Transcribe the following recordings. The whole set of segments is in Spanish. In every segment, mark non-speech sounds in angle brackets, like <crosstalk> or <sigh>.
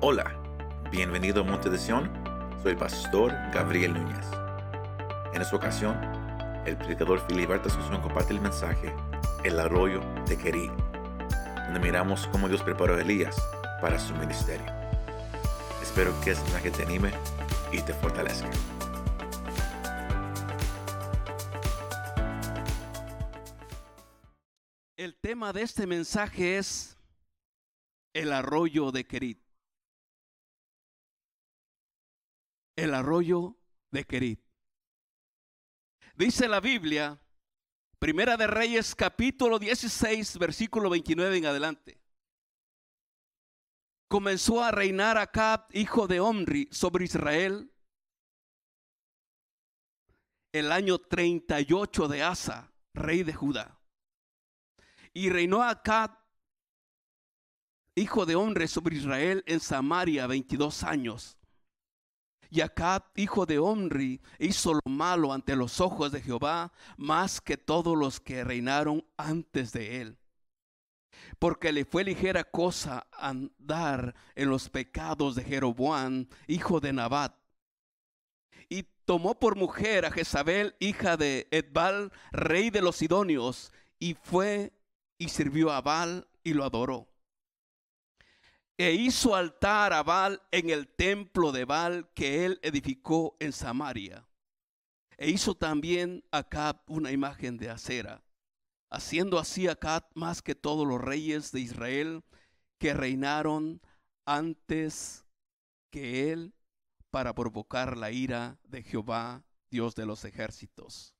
Hola, bienvenido a Monte de Sion. Soy el pastor Gabriel Núñez. En esta ocasión, el predicador Filiberto Asunción comparte el mensaje El arroyo de Querí, donde miramos cómo Dios preparó a Elías para su ministerio. Espero que este mensaje te anime y te fortalezca. El tema de este mensaje es el arroyo de Querit. El arroyo de Querit. Dice la Biblia, Primera de Reyes capítulo 16, versículo 29 en adelante. Comenzó a reinar Acab, hijo de Omri, sobre Israel el año 38 de Asa, rey de Judá. Y reinó Acab, hijo de hombre, sobre Israel en Samaria 22 años. Y Acab, hijo de Omri, hizo lo malo ante los ojos de Jehová, más que todos los que reinaron antes de él. Porque le fue ligera cosa andar en los pecados de Jeroboam, hijo de Nabat. Y tomó por mujer a Jezabel, hija de Edbal, rey de los Sidonios, y fue y sirvió a Baal y lo adoró. E hizo altar a Baal en el templo de Baal que él edificó en Samaria. E hizo también Acab una imagen de acera, haciendo así Acab más que todos los reyes de Israel que reinaron antes que él para provocar la ira de Jehová, Dios de los ejércitos.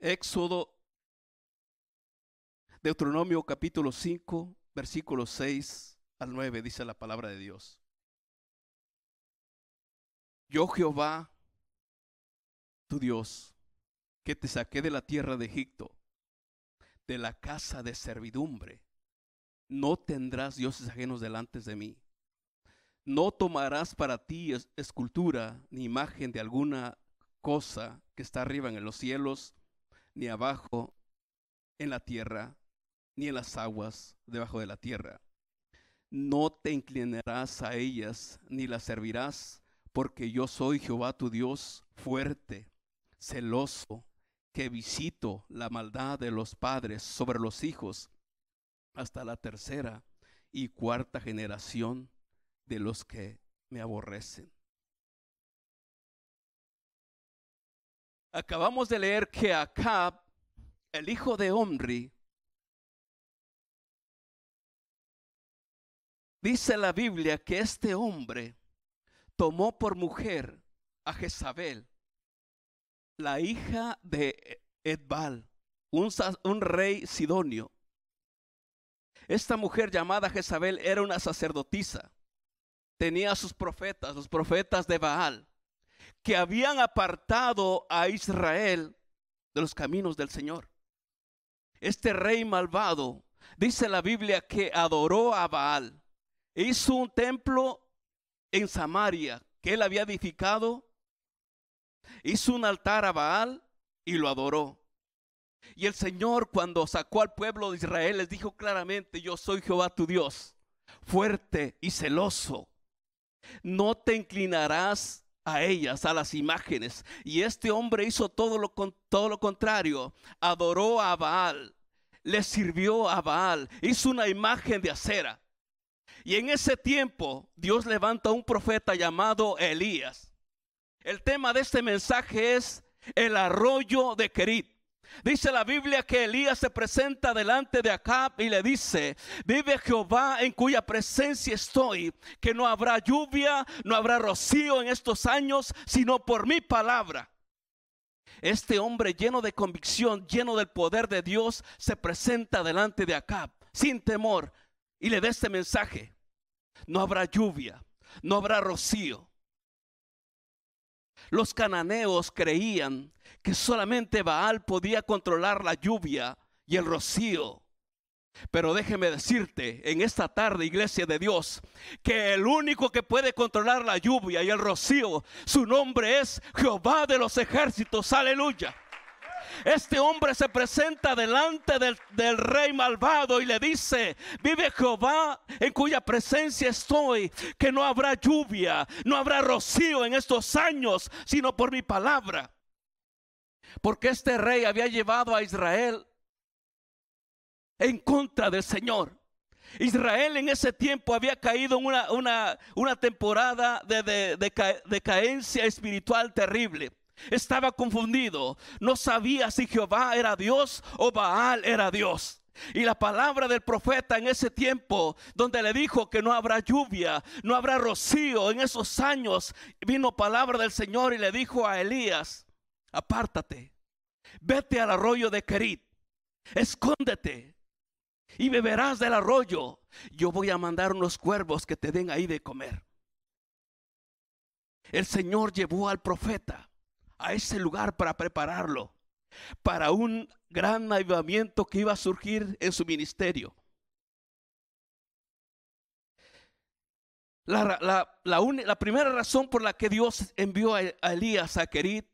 Éxodo, Deuteronomio capítulo 5, versículo 6 al 9, dice la palabra de Dios. Yo Jehová, tu Dios, que te saqué de la tierra de Egipto, de la casa de servidumbre, no tendrás dioses ajenos delante de mí. No tomarás para ti escultura ni imagen de alguna cosa que está arriba en los cielos, ni abajo en la tierra, ni en las aguas debajo de la tierra. No te inclinarás a ellas, ni las servirás, porque yo soy Jehová tu Dios fuerte, celoso, que visito la maldad de los padres sobre los hijos hasta la tercera y cuarta generación de los que me aborrecen. Acabamos de leer que Acab, el hijo de Omri, dice la Biblia que este hombre tomó por mujer a Jezabel, la hija de Edbal, un, rey sidonio. Esta mujer llamada Jezabel era una sacerdotisa. Tenía sus profetas, los profetas de Baal que habían apartado a Israel de los caminos del Señor. Este rey malvado, dice la Biblia, que adoró a Baal. Hizo un templo en Samaria que él había edificado. Hizo un altar a Baal y lo adoró. Y el Señor cuando sacó al pueblo de Israel les dijo claramente, yo soy Jehová tu Dios, fuerte y celoso. No te inclinarás a ellas, a las imágenes. Y este hombre hizo todo lo, todo lo contrario. Adoró a Baal, le sirvió a Baal, hizo una imagen de acera. Y en ese tiempo Dios levanta un profeta llamado Elías. El tema de este mensaje es el arroyo de Kerit. Dice la Biblia que Elías se presenta delante de Acab y le dice, vive Jehová en cuya presencia estoy, que no habrá lluvia, no habrá rocío en estos años, sino por mi palabra. Este hombre lleno de convicción, lleno del poder de Dios, se presenta delante de Acab sin temor y le da este mensaje. No habrá lluvia, no habrá rocío. Los cananeos creían que solamente Baal podía controlar la lluvia y el rocío. Pero déjeme decirte en esta tarde, iglesia de Dios, que el único que puede controlar la lluvia y el rocío, su nombre es Jehová de los ejércitos. Aleluya. Este hombre se presenta delante del, rey malvado y le dice, vive Jehová en cuya presencia estoy, que no habrá lluvia, no habrá rocío en estos años, sino por mi palabra. Porque este rey había llevado a Israel en contra del Señor. Israel en ese tiempo había caído en una, temporada de, de, de, de caencia espiritual terrible. Estaba confundido. No sabía si Jehová era Dios o Baal era Dios. Y la palabra del profeta en ese tiempo, donde le dijo que no habrá lluvia, no habrá rocío en esos años, vino palabra del Señor y le dijo a Elías, apártate, vete al arroyo de Kerit, escóndete y beberás del arroyo. Yo voy a mandar unos cuervos que te den ahí de comer. El Señor llevó al profeta a ese lugar para prepararlo para un gran avivamiento que iba a surgir en su ministerio. La, la, la, primera razón por la que Dios envió a, Elías a Querit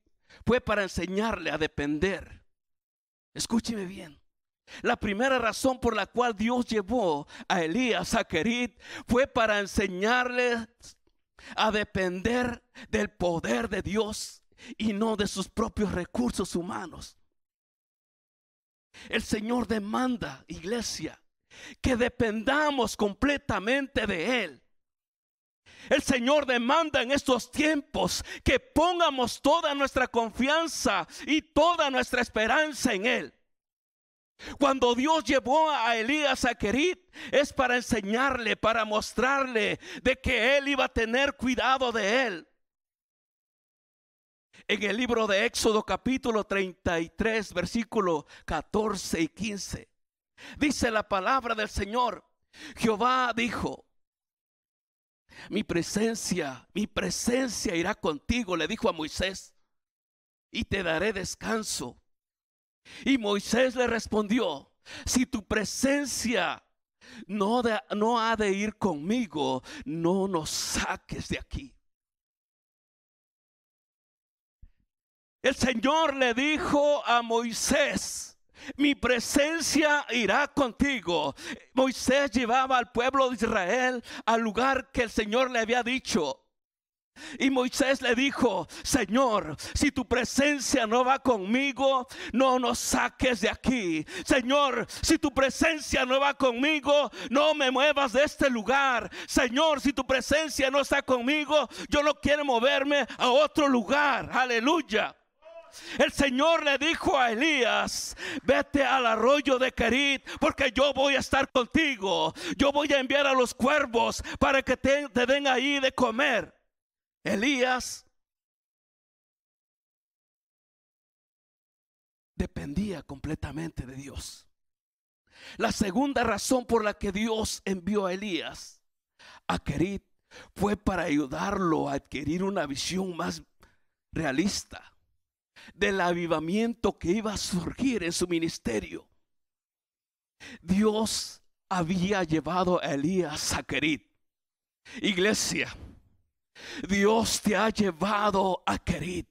fue para enseñarle a depender. Escúcheme bien. La primera razón por la cual Dios llevó a Elías a Querit fue para enseñarle a depender del poder de Dios y no de sus propios recursos humanos. El Señor demanda, iglesia, que dependamos completamente de Él. El Señor demanda en estos tiempos que pongamos toda nuestra confianza y toda nuestra esperanza en Él. Cuando Dios llevó a Elías a Querit es para enseñarle, para mostrarle de que Él iba a tener cuidado de Él en el libro de Éxodo capítulo 33, versículo 14 y 15. Dice la palabra del Señor. Jehová dijo, mi presencia, mi presencia irá contigo, le dijo a Moisés, y te daré descanso. Y Moisés le respondió, si tu presencia no, no ha de ir conmigo, no nos saques de aquí. El Señor le dijo a Moisés, mi presencia irá contigo. Moisés llevaba al pueblo de Israel al lugar que el Señor le había dicho. Y Moisés le dijo, Señor, si tu presencia no va conmigo, no nos saques de aquí. Señor, si tu presencia no va conmigo, no me muevas de este lugar. Señor, si tu presencia no está conmigo, yo no quiero moverme a otro lugar. Aleluya. El Señor le dijo a Elías, vete al arroyo de Kerit, porque yo voy a estar contigo. Yo voy a enviar a los cuervos para que te, den ahí de comer. Elías dependía completamente de Dios. La segunda razón por la que Dios envió a Elías a Kerit fue para ayudarlo a adquirir una visión más realista del avivamiento que iba a surgir en su ministerio. Dios había llevado a Elías a Querit. Iglesia, Dios te ha llevado a Querit.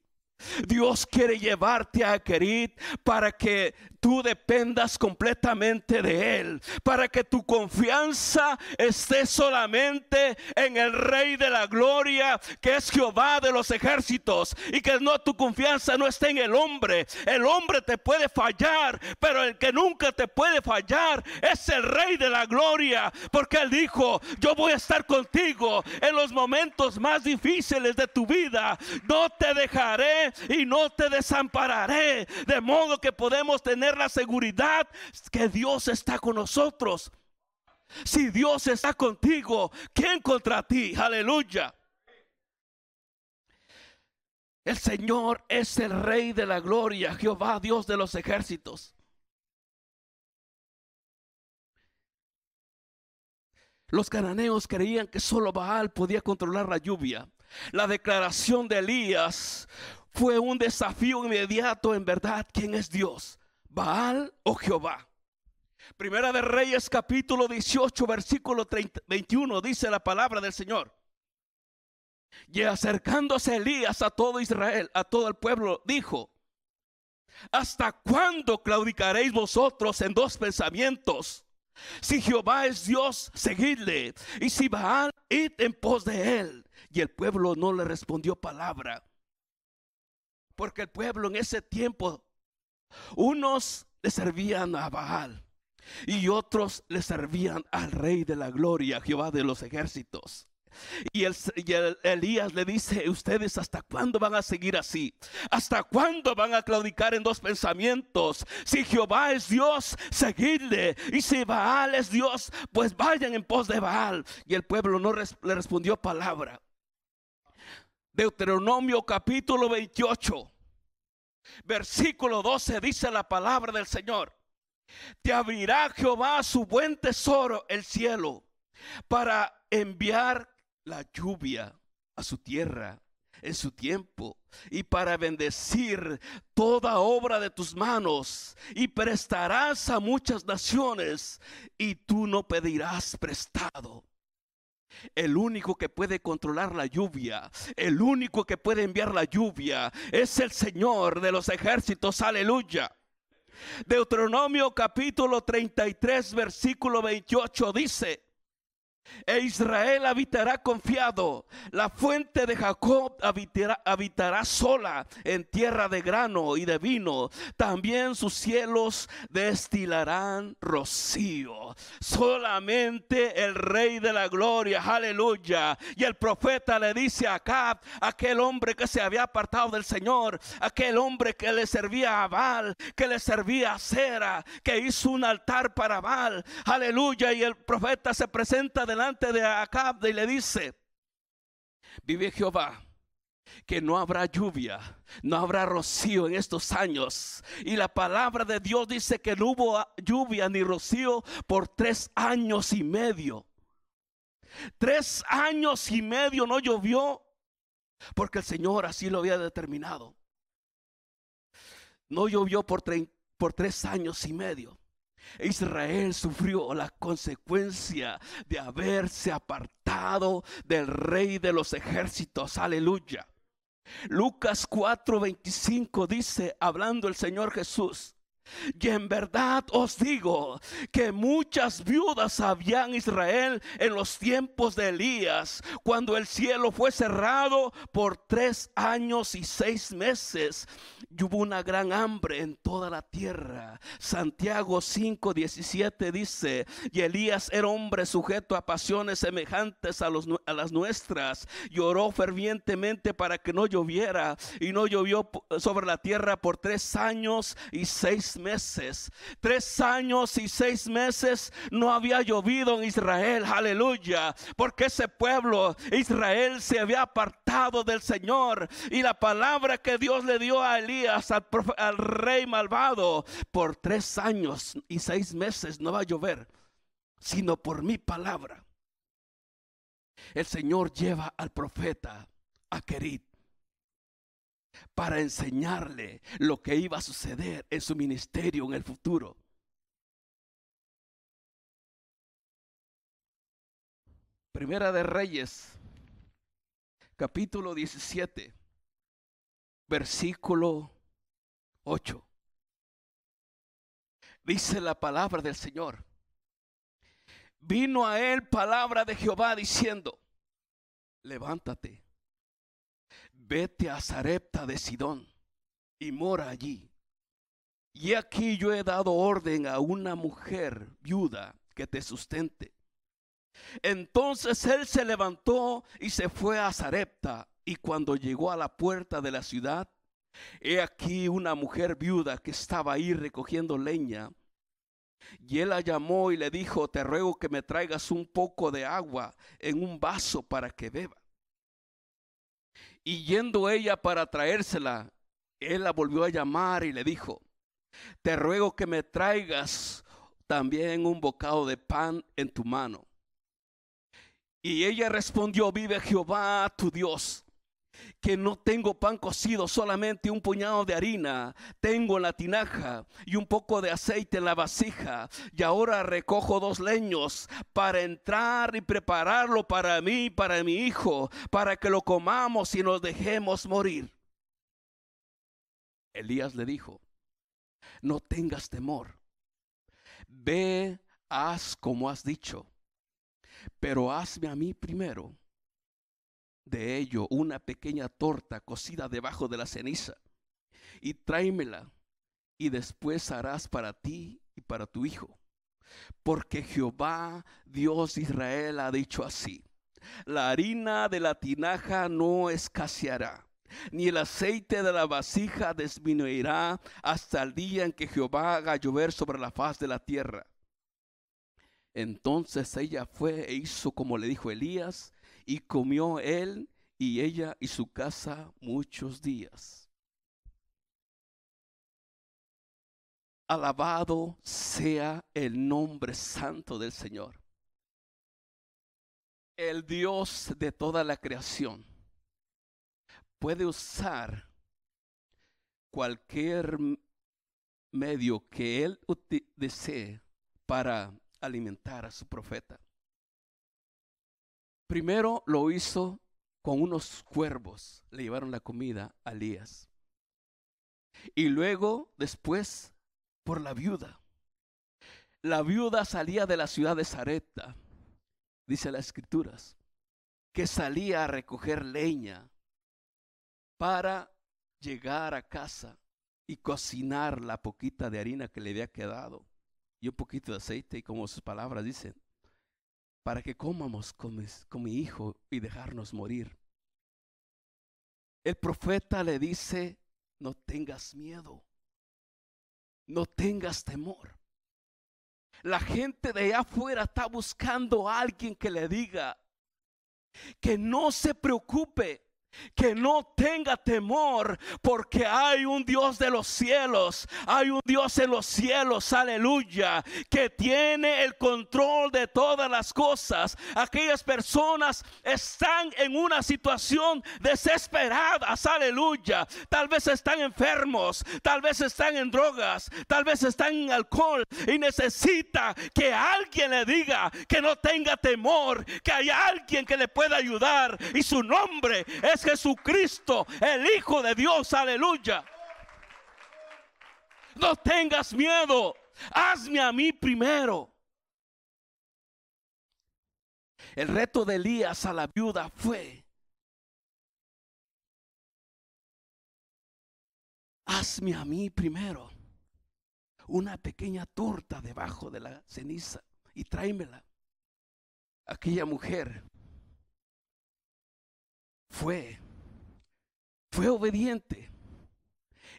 Dios quiere llevarte a Querit para que tú dependas completamente de Él, para que tu confianza esté solamente en el Rey de la Gloria, que es Jehová de los ejércitos, y que no tu confianza no esté en el hombre. El hombre te puede fallar, pero el que nunca te puede fallar es el Rey de la Gloria, porque Él dijo, yo voy a estar contigo en los momentos más difíciles de tu vida, no te dejaré y no te desampararé, de modo que podemos tener la seguridad que Dios está con nosotros. Si Dios está contigo, ¿quién contra ti? Aleluya. El Señor es el Rey de la gloria, Jehová Dios de los ejércitos. Los cananeos creían que solo Baal podía controlar la lluvia. La declaración de Elías fue un desafío inmediato en verdad. ¿Quién es Dios? Baal o Jehová. Primera de Reyes capítulo 18 versículo 21 dice la palabra del Señor. Y acercándose Elías a todo Israel, a todo el pueblo, dijo, ¿Hasta cuándo claudicaréis vosotros en dos pensamientos? Si Jehová es Dios, seguidle. Y si Baal, id en pos de él. Y el pueblo no le respondió palabra. Porque el pueblo en ese tiempo, unos le servían a Baal y otros le servían al rey de la gloria, Jehová de los ejércitos. Y, el, Elías le dice, ustedes hasta cuándo van a seguir así? ¿Hasta cuándo van a claudicar en dos pensamientos? Si Jehová es Dios, seguidle. Y si Baal es Dios, pues vayan en pos de Baal. Y el pueblo no le respondió palabra. Deuteronomio capítulo 28, versículo 12 dice la palabra del Señor. Te abrirá Jehová su buen tesoro, el cielo, para enviar la lluvia a su tierra en su tiempo y para bendecir toda obra de tus manos y prestarás a muchas naciones y tú no pedirás prestado. El único que puede controlar la lluvia, el único que puede enviar la lluvia es el Señor de los ejércitos, aleluya. Deuteronomio capítulo 33 versículo 28 dice, e Israel habitará confiado. La fuente de Jacob habitará, sola en tierra de grano y de vino. También sus cielos destilarán rocío. Solamente el rey de la gloria, aleluya. Y el profeta le dice a Acab, aquel hombre que se había apartado del Señor, aquel hombre que le servía a Baal, que le servía a Cera, que hizo un altar para Baal. Aleluya. Y el profeta se presenta de delante de Acab y le dice, vive Jehová, que no habrá lluvia, no habrá rocío en estos años. Y la palabra de Dios dice que no hubo lluvia ni rocío por tres años y medio. Tres años y medio no llovió porque el Señor así lo había determinado. No llovió por, por tres años y medio. Israel sufrió la consecuencia de haberse apartado del rey de los ejércitos. Aleluya. Lucas 4:25 dice, hablando el Señor Jesús, y en verdad os digo que muchas viudas había en Israel en los tiempos de Elías, cuando el cielo fue cerrado por tres años y seis meses. Y hubo una gran hambre en toda la tierra. Santiago 5:17 dice, y Elías era hombre sujeto a pasiones semejantes a, los, a las nuestras. Lloró fervientemente para que no lloviera y no llovió sobre la tierra por tres años y seis meses. Tres años y seis meses no había llovido en Israel. Aleluya. Porque ese pueblo, Israel, se había apartado del Señor. Y la palabra que Dios le dio a Elías, al, al rey malvado, por tres años y seis meses no va a llover, sino por mi palabra. El Señor lleva al profeta a Querit para enseñarle lo que iba a suceder en su ministerio en el futuro. Primera de Reyes, capítulo 17, versículo 8. Dice la palabra del Señor. Vino a él palabra de Jehová diciendo, levántate vete a Zarepta de Sidón y mora allí. Y aquí yo he dado orden a una mujer viuda que te sustente. Entonces él se levantó y se fue a Zarepta. Y cuando llegó a la puerta de la ciudad, he aquí una mujer viuda que estaba ahí recogiendo leña. Y él la llamó y le dijo, te ruego que me traigas un poco de agua en un vaso para que beba. Y yendo ella para traérsela, él la volvió a llamar y le dijo, te ruego que me traigas también un bocado de pan en tu mano. Y ella respondió, vive Jehová tu Dios, que no tengo pan cocido, solamente un puñado de harina tengo en la tinaja y un poco de aceite en la vasija. Y ahora recojo dos leños para entrar y prepararlo para mí y para mi hijo, para que lo comamos y nos dejemos morir. Elías le dijo, no tengas temor. Ve, haz como has dicho, pero hazme a mí primero de ello una pequeña torta cocida debajo de la ceniza y tráemela y después harás para ti y para tu hijo. Porque Jehová, Dios de Israel, ha dicho así, la harina de la tinaja no escaseará, ni el aceite de la vasija disminuirá hasta el día en que Jehová haga llover sobre la faz de la tierra. Entonces ella fue e hizo como le dijo Elías, y comió él y ella y su casa muchos días. Alabado sea el nombre santo del Señor. El Dios de toda la creación puede usar cualquier medio que Él desee para alimentar a su profeta. Primero lo hizo con unos cuervos, le llevaron la comida a Elías. Y luego, después, por la viuda. La viuda salía de la ciudad de Zareta, dice las escrituras, que salía a recoger leña para llegar a casa y cocinar la poquita de harina que le había quedado y un poquito de aceite y como sus palabras dicen, para que comamos con, mi hijo y dejarnos morir. El profeta le dice, no tengas miedo, no tengas temor. La gente de allá afuera está buscando a alguien que le diga que no se preocupe, que no tenga temor porque hay un Dios de los cielos, hay un Dios en los cielos, aleluya, que tiene el control de todas las cosas. Aquellas personas están en una situación desesperada, aleluya. Tal vez están enfermos, tal vez están en drogas, tal vez están en alcohol y necesita que alguien le diga que no tenga temor, que hay alguien que le pueda ayudar y su nombre es Jesucristo, el Hijo de Dios, aleluya. No tengas miedo, hazme a mí primero. El reto de Elías a la viuda fue, hazme a mí primero una pequeña torta debajo de la ceniza y tráemela. Aquella mujer fue fue obediente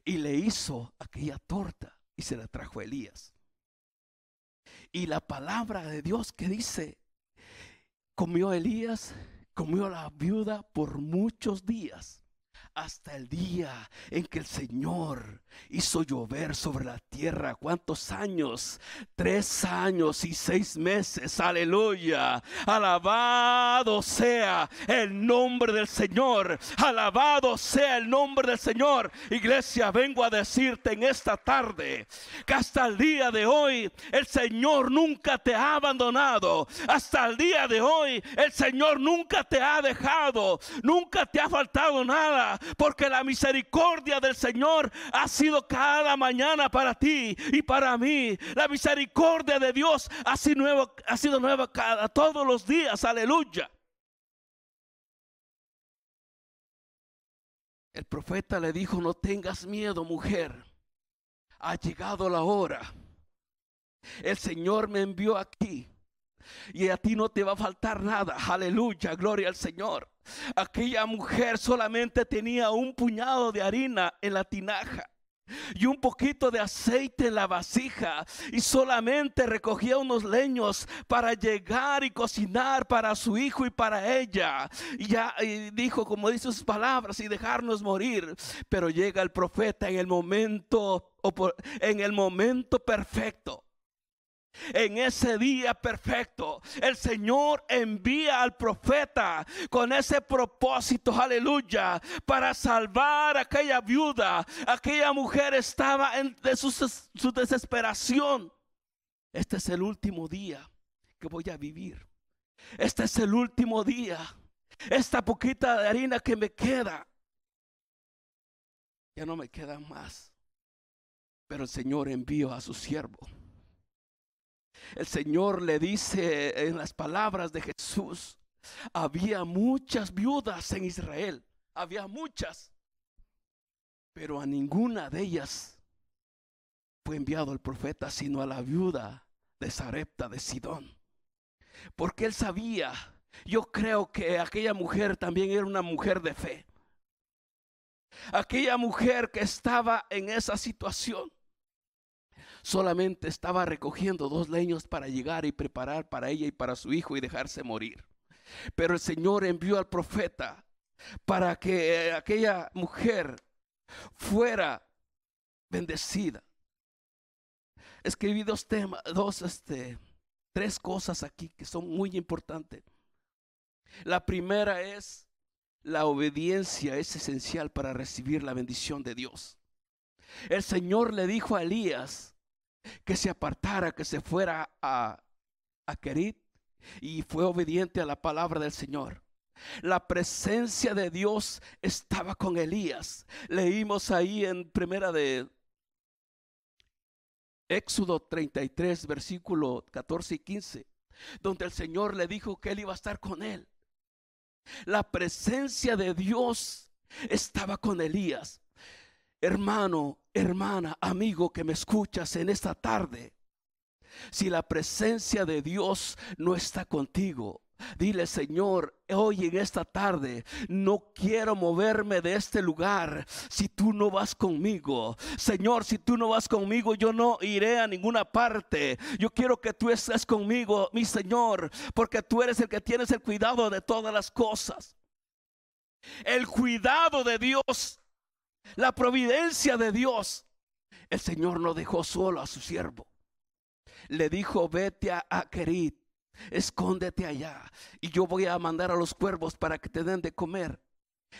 y le hizo aquella torta y se la trajo a Elías. Y la palabra de Dios que dice, comió Elías, comió la viuda por muchos días hasta el día en que el Señor hizo llover sobre la tierra. ¿Cuántos años? Tres años y seis meses. Aleluya. Alabado sea el nombre del Señor. Alabado sea el nombre del Señor. Iglesia, vengo a decirte en esta tarde que hasta el día de hoy el Señor nunca te ha abandonado. Hasta el día de hoy el Señor nunca te ha dejado. Nunca te ha faltado nada porque la misericordia del Señor ha sido cada mañana para ti y para mí. La misericordia de Dios ha sido nueva, ha sido nueva cada todos los días. Aleluya. El profeta le dijo, no tengas miedo, mujer. Ha llegado la hora. El Señor me envió aquí. Y a ti no te va a faltar nada. Aleluya, gloria al Señor. Aquella mujer solamente tenía un puñado de harina en la tinaja y un poquito de aceite en la vasija y solamente recogía unos leños para llegar y cocinar para su hijo y para ella. Y ya dijo, como dice sus palabras, y dejarnos morir. Pero llega el profeta en el momento, en el momento perfecto. En ese día perfecto, el Señor envía al profeta con ese propósito, aleluya, para salvar a aquella viuda. Aquella mujer estaba en su, su desesperación. Este es el último día que voy a vivir. Este es el último día. Esta poquita de harina que me queda, ya no me queda más. Pero el Señor envió a su siervo. El Señor le dice en las palabras de Jesús, había muchas viudas en Israel, había muchas, pero a ninguna de ellas fue enviado el profeta, sino a la viuda de Sarepta de Sidón. Porque él sabía, yo creo que aquella mujer también era una mujer de fe. Aquella mujer que estaba en esa situación solamente estaba recogiendo dos leños para llegar y preparar para ella y para su hijo y dejarse morir. Pero el Señor envió al profeta para que aquella mujer fuera bendecida. Escribí dos temas, dos, este, tres cosas aquí que son muy importantes. La primera es la obediencia es esencial para recibir la bendición de Dios. El Señor le dijo a Elías, que se apartara, que se fuera a, a Kerit y fue obediente a la palabra del Señor. La presencia de Dios estaba con Elías. Leímos ahí en primera de Éxodo 33, versículo 14 y 15, donde el Señor le dijo que él iba a estar con él. La presencia de Dios estaba con Elías. Hermano, hermana, amigo que me escuchas en esta tarde, si la presencia de Dios no está contigo, Dile, Señor, hoy en esta tarde no quiero moverme de este lugar si tú no vas conmigo. Señor, si tú no vas conmigo, yo no iré a ninguna parte. Yo quiero que tú estés conmigo, mi Señor, porque tú eres el que tienes el cuidado de todas las cosas. El cuidado de Dios la providencia de Dios. El Señor no dejó solo a su siervo. Le dijo, vete a Kerit, escóndete allá y yo voy a mandar a los cuervos para que te den de comer.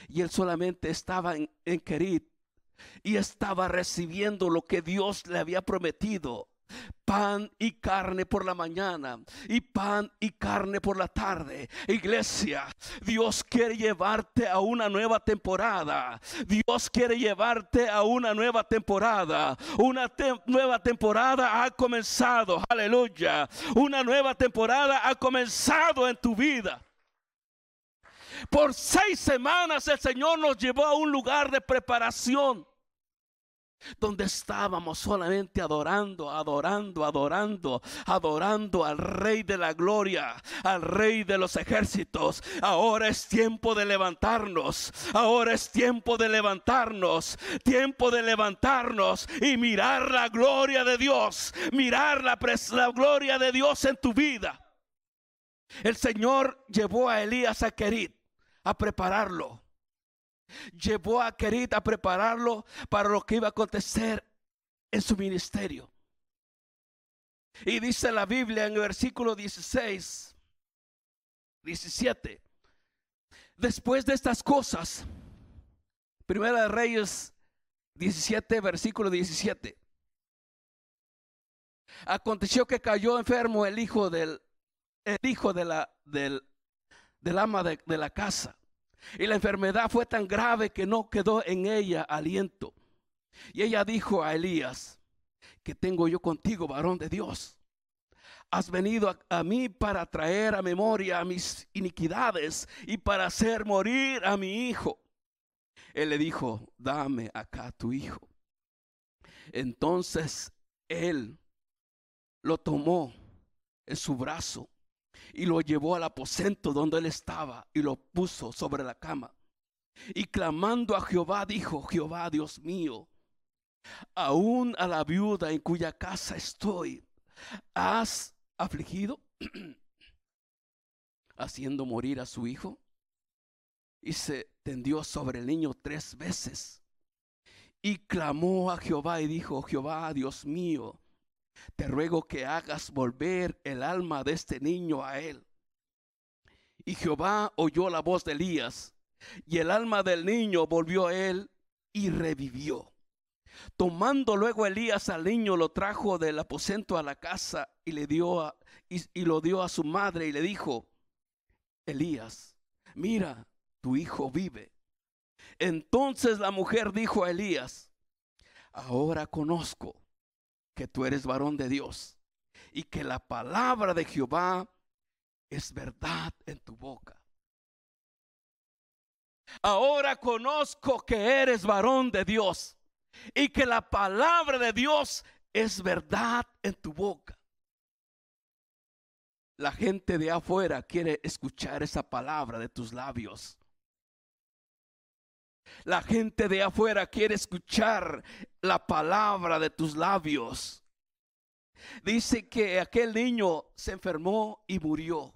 Y él solamente estaba en, en Kerit y estaba recibiendo lo que Dios le había prometido pan y carne por la mañana y pan y carne por la tarde. Iglesia, Dios quiere llevarte a una nueva temporada. Dios quiere llevarte a una nueva temporada. Una nueva temporada ha comenzado. Aleluya. Una nueva temporada ha comenzado en tu vida. Por seis semanas el Señor nos llevó a un lugar de preparación donde estábamos solamente adorando, adorando, adorando, adorando al Rey de la Gloria, al Rey de los ejércitos. Ahora es tiempo de levantarnos, ahora es tiempo de levantarnos, tiempo de levantarnos y mirar la gloria de Dios, mirar la, la gloria de Dios en tu vida. El Señor llevó a Elías a Querit a prepararlo llevó a Kerit a prepararlo para lo que iba a acontecer en su ministerio. Y dice la Biblia en el versículo 16, 17, después de estas cosas, Primera de Reyes 17, versículo 17. Aconteció que cayó enfermo el hijo del, el hijo de la, del, del ama de la casa. Y la enfermedad fue tan grave que no quedó en ella aliento. Y ella dijo a Elías, que tengo yo contigo, varón de Dios? Has venido a, mí para traer a memoria mis iniquidades y para hacer morir a mi hijo. Él le dijo, dame acá tu hijo. Entonces él lo tomó en su brazo y lo llevó al aposento donde él estaba y lo puso sobre la cama. Y clamando a Jehová dijo, Jehová Dios mío, aún a la viuda en cuya casa estoy, ¿has afligido? <clears throat> haciendo morir a su hijo. Y se tendió sobre el niño tres veces. Y clamó a Jehová y dijo, Jehová Dios mío, te ruego que hagas volver el alma de este niño a él. Y Jehová oyó la voz de Elías, y el alma del niño volvió a él y revivió. Tomando luego Elías al niño, lo trajo del aposento a la casa y le dio y, y lo dio a su madre y le dijo: Elías, mira, tu hijo vive. Entonces la mujer dijo a Elías: ahora conozco que tú eres varón de Dios y que la palabra de Jehová es verdad en tu boca. Ahora conozco que eres varón de Dios y que la palabra de Dios es verdad en tu boca. La gente de afuera quiere escuchar esa palabra de tus labios. La gente de afuera quiere escuchar la palabra de tus labios. Dice que aquel niño se enfermó y murió.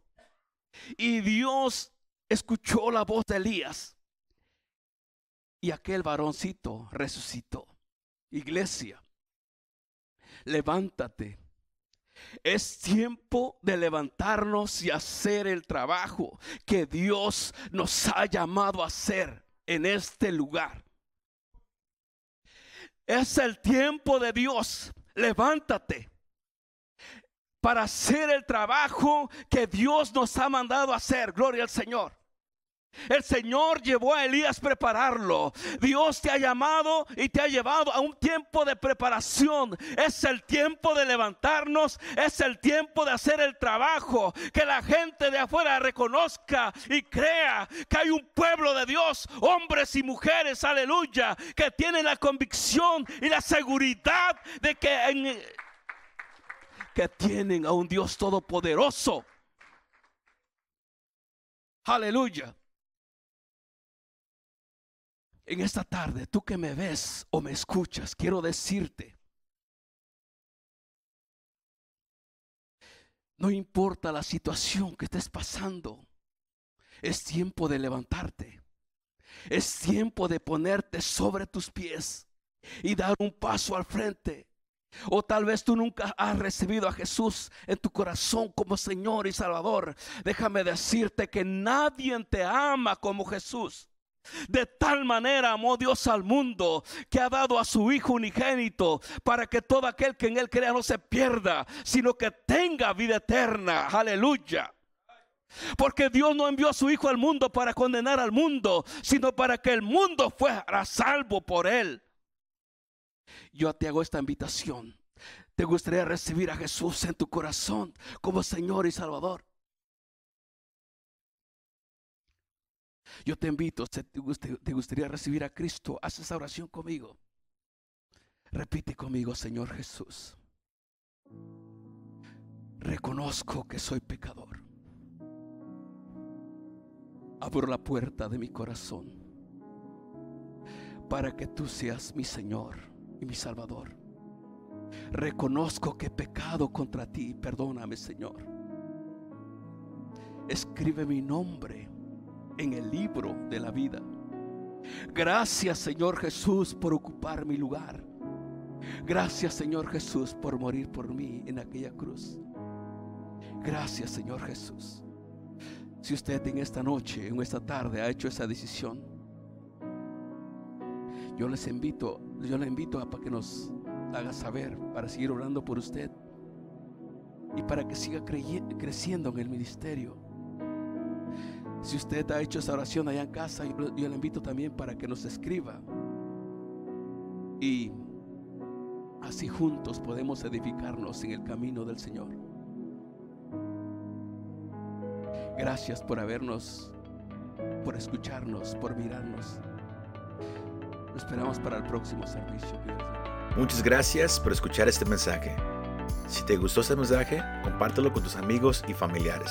Y Dios escuchó la voz de Elías. Y aquel varoncito resucitó. Iglesia, levántate. Es tiempo de levantarnos y hacer el trabajo que Dios nos ha llamado a hacer en este lugar. Es el tiempo de Dios. Levántate para hacer el trabajo que Dios nos ha mandado hacer. Gloria al Señor. El Señor llevó a Elías prepararlo. Dios te ha llamado y te ha llevado a un tiempo de preparación. Es el tiempo de levantarnos. Es el tiempo de hacer el trabajo. Que la gente de afuera reconozca y crea que hay un pueblo de Dios, hombres y mujeres, aleluya, que tienen la convicción y la seguridad de que, que tienen a un Dios todopoderoso. Aleluya en esta tarde, tú que me ves o me escuchas, quiero decirte, no importa la situación que estés pasando, es tiempo de levantarte. Es tiempo de ponerte sobre tus pies y dar un paso al frente. O tal vez tú nunca has recibido a Jesús en tu corazón como Señor y Salvador. Déjame decirte que nadie te ama como Jesús. De tal manera amó Dios al mundo que ha dado a su Hijo unigénito para que todo aquel que en él crea no se pierda, sino que tenga vida eterna. Aleluya. Porque Dios no envió a su Hijo al mundo para condenar al mundo, sino para que el mundo fuera salvo por él. Yo te hago esta invitación. ¿Te gustaría recibir a Jesús en tu corazón como Señor y Salvador? Yo te invito, te gustaría recibir a Cristo, haz esa oración conmigo. Repite conmigo, Señor Jesús. Reconozco que soy pecador. Abro la puerta de mi corazón para que tú seas mi Señor y mi Salvador. Reconozco que he pecado contra ti. Perdóname, Señor. Escribe mi nombre en el libro de la vida. Gracias Señor Jesús por ocupar mi lugar. Gracias Señor Jesús por morir por mí en aquella cruz. Gracias Señor Jesús. Si usted en esta noche, en esta tarde ha hecho esa decisión, yo les invito, yo le invito a para que nos haga saber, para seguir orando por usted y para que siga creciendo en el ministerio. Si usted ha hecho esa oración allá en casa, yo, le invito también para que nos escriba. Y así juntos podemos edificarnos en el camino del Señor. Gracias por habernos, por escucharnos, por mirarnos. Lo esperamos para el próximo servicio. Muchas gracias por escuchar este mensaje. Si te gustó este mensaje, compártelo con tus amigos y familiares.